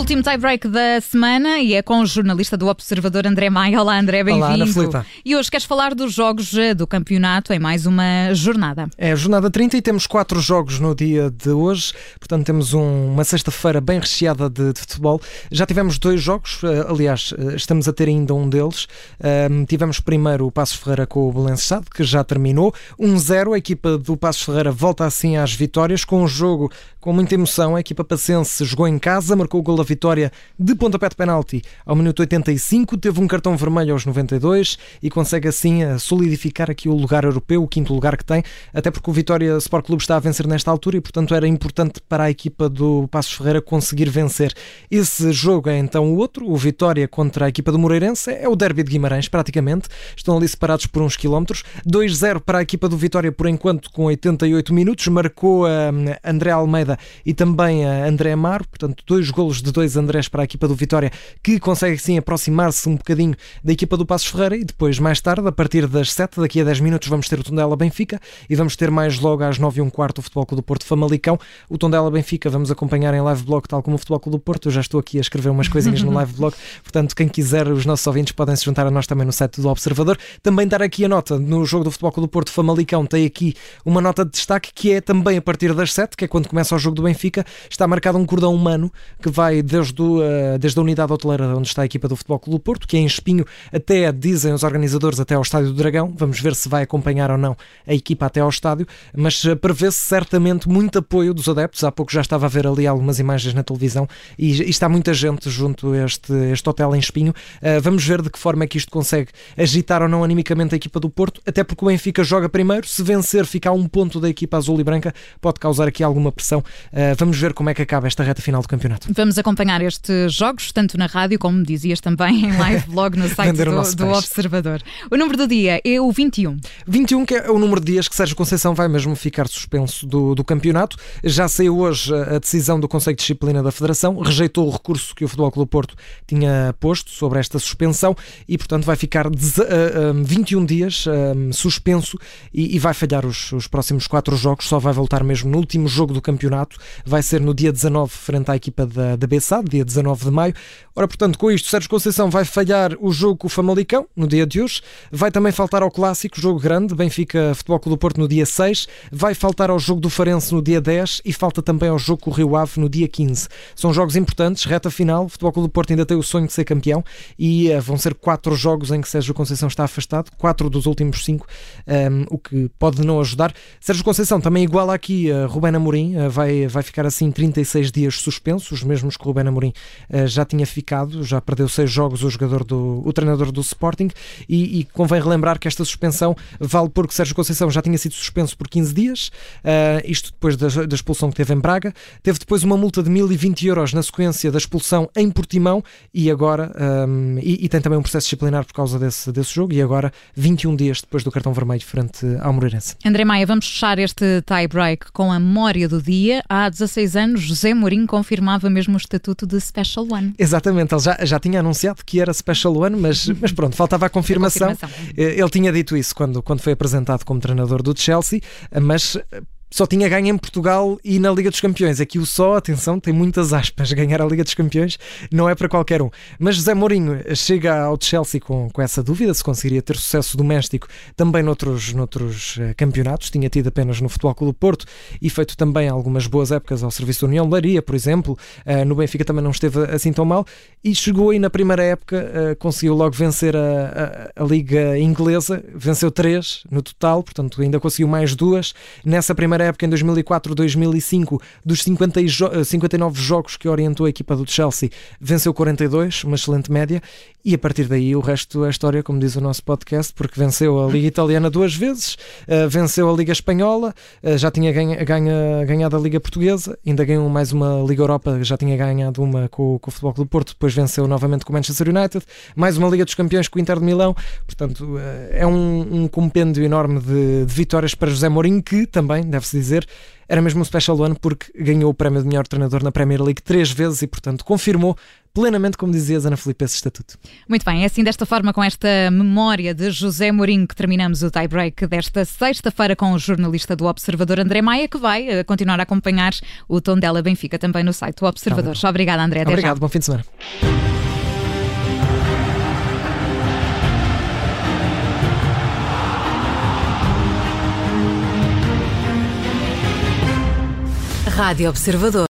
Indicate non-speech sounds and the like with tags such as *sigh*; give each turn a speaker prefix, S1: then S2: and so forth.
S1: último tie-break da semana e é com o jornalista do Observador André Maia. Olá, André, bem-vindo. E hoje queres falar dos jogos eh, do campeonato em mais uma jornada.
S2: É a jornada 30 e temos quatro jogos no dia de hoje, portanto temos um, uma sexta-feira bem recheada de, de, futebol. Já tivemos dois jogos, eh, aliás, eh, estamos a ter ainda um deles. Um, tivemos primeiro o Passos Ferreira com o Belençado, que já terminou. 1-0, a equipa do Passos Ferreira volta assim às vitórias, com um jogo com muita emoção. A equipa pacense jogou em casa, marcou o gol da vitória de pontapé de penalti ao minuto 85, teve um cartão vermelho aos 92 e consegue assim solidificar aqui o lugar europeu, o quinto lugar que tem, até porque o Vitória Sport Clube está a vencer nesta altura e, portanto, era importante para a equipa do Passos Ferreira conseguir vencer. Esse jogo é então o outro, o Vitória contra a equipa do Moreirense, é o derby de Guimarães, praticamente. Estão ali separados por uns quilómetros. 2-0 para a equipa do Vitória, por enquanto, com 88 minutos. Marcou a eh, André Almeida e também a André Amaro, portanto, dois golos de dois Andrés para a equipa do Vitória, que consegue sim aproximar-se um bocadinho da equipa do Passos Ferreira e depois, mais tarde, a partir das 7, daqui a 10 minutos, vamos ter o Tondela Benfica e vamos ter mais logo às 9 e um quarto o Futebol Clube do Porto Famalicão. O Tondela Benfica vamos acompanhar em live blog, tal como o Futebol Clube do Porto. Eu já estou aqui a escrever umas coisinhas no *laughs* live blog, portanto, quem quiser, os nossos ouvintes podem se juntar a nós também no site do Observador. Também dar aqui a nota no jogo do Futebol Clube do Porto Famalicão, tem aqui uma nota de destaque que é também a partir das 7, que é quando começa o jogo do Benfica, está marcado um cordão humano que vai desde, o, uh, desde a unidade hoteleira onde está a equipa do Futebol Clube do Porto, que é em Espinho, até, dizem os organizadores, até ao Estádio do Dragão. Vamos ver se vai acompanhar ou não a equipa até ao estádio, mas uh, prevê-se certamente muito apoio dos adeptos. Há pouco já estava a ver ali algumas imagens na televisão e, e está muita gente junto a este, este hotel em Espinho. Uh, vamos ver de que forma é que isto consegue agitar ou não animicamente a equipa do Porto, até porque o Benfica joga primeiro. Se vencer, fica a um ponto da equipa azul e branca, pode causar aqui alguma pressão. Uh, vamos ver como é que acaba esta reta final do campeonato.
S1: Vamos acompanhar estes jogos, tanto na rádio, como dizias também em live blog no *laughs* site do, do Observador. O número do dia é o 21.
S2: 21, que é o número de dias que Sérgio Conceição vai mesmo ficar suspenso do, do campeonato. Já saiu hoje a decisão do Conselho de Disciplina da Federação, rejeitou o recurso que o Futebol Clube Porto tinha posto sobre esta suspensão e, portanto, vai ficar 21 dias suspenso e, e vai falhar os, os próximos quatro jogos, só vai voltar mesmo no último jogo do campeonato, vai ser no dia 19, frente à equipa da, da Bessade, dia 19 de maio. Ora, portanto, com isto, Sérgio Conceição vai falhar o jogo com o Famalicão, no dia de hoje, vai também faltar ao clássico, jogo grande, Benfica Futebol Clube do Porto no dia 6, vai faltar ao jogo do Farense no dia 10 e falta também ao jogo com o Rio Ave no dia 15. São jogos importantes, reta final, o Futebol Clube do Porto ainda tem o sonho de ser campeão e uh, vão ser quatro jogos em que Sérgio Conceição está afastado, quatro dos últimos cinco, um, ehm, o que pode não ajudar. Sérgio Conceição também iguala aqui uh, Rubén Amorim, uh, vai, vai ficar assim 36 dias suspenso, os mesmos que o Rubén Amorim uh, já tinha ficado, já perdeu seis jogos o jogador do, o treinador do Sporting e, e convém relembrar que esta suspensão vale porque Sérgio Conceição já tinha sido suspenso por 15 dias, uh, isto depois da, da, expulsão que teve em Braga, teve depois uma multa de 1020 euros na sequência da expulsão em Portimão e agora, um, e, e, tem também um processo disciplinar por causa desse, desse jogo e agora 21 dias depois do cartão vermelho frente ao Moreirense.
S1: André Maia, vamos fechar este tie-break com a memória do dia. Há 16 anos, José Mourinho confirmava mesmo o estatuto de Special One.
S2: Exatamente, ele já, já tinha anunciado que era Special One, mas, *laughs* mas pronto, faltava a confirmação. a confirmação. Ele tinha dito isso quando, quando foi apresentado como treinador do Chelsea, mas só tinha ganho em Portugal e na Liga dos Campeões. Aqui o só, atenção, tem muitas aspas. *laughs* Ganhar a Liga dos Campeões não é para qualquer um. Mas José Mourinho chega ao Chelsea com, com essa dúvida se conseguiria ter sucesso doméstico também noutros, noutros uh, campeonatos. Tinha tido apenas no Futebol Clube Porto e feito também algumas boas épocas ao serviço da União Laria, por exemplo. Uh, no Benfica também não esteve assim tão mal. E chegou aí na primeira época, uh, conseguiu logo vencer a, a, a Liga Inglesa. Venceu três no total, portanto ainda conseguiu mais duas. Nessa primeira primeira época em 2004-2005, dos 50 jo 59 jogos que orientou a equipa do Chelsea, venceu 42, uma excelente média, e a partir daí o resto é história, como diz o nosso podcast, porque venceu a Liga Italiana duas vezes, uh, venceu a Liga Espanhola, uh, já tinha ganha, ganha, ganhado a Liga Portuguesa, ainda ganhou mais uma Liga Europa, já tinha ganhado uma com, com o Futebol Clube Porto, depois venceu novamente com o Manchester United, mais uma Liga dos Campeões com o Inter de Milão, portanto uh, é um, um compêndio enorme de, de vitórias para José Mourinho, que também deve posso dizer, era mesmo um special one porque ganhou o prémio de melhor treinador na Premier League três vezes e, portanto, confirmou plenamente, como dizias, Ana Filipe, esse estatuto.
S1: Muito bem, é assim desta forma, com esta memória de José Mourinho, que terminamos o tie-break desta sexta-feira com o jornalista do Observador, André Maia, que vai eh, continuar a acompanhar o tom dela Benfica também no site do Observador. Tá Obrigada, André.
S2: Até Obrigado, já. bom fim de semana. Rádio Observador.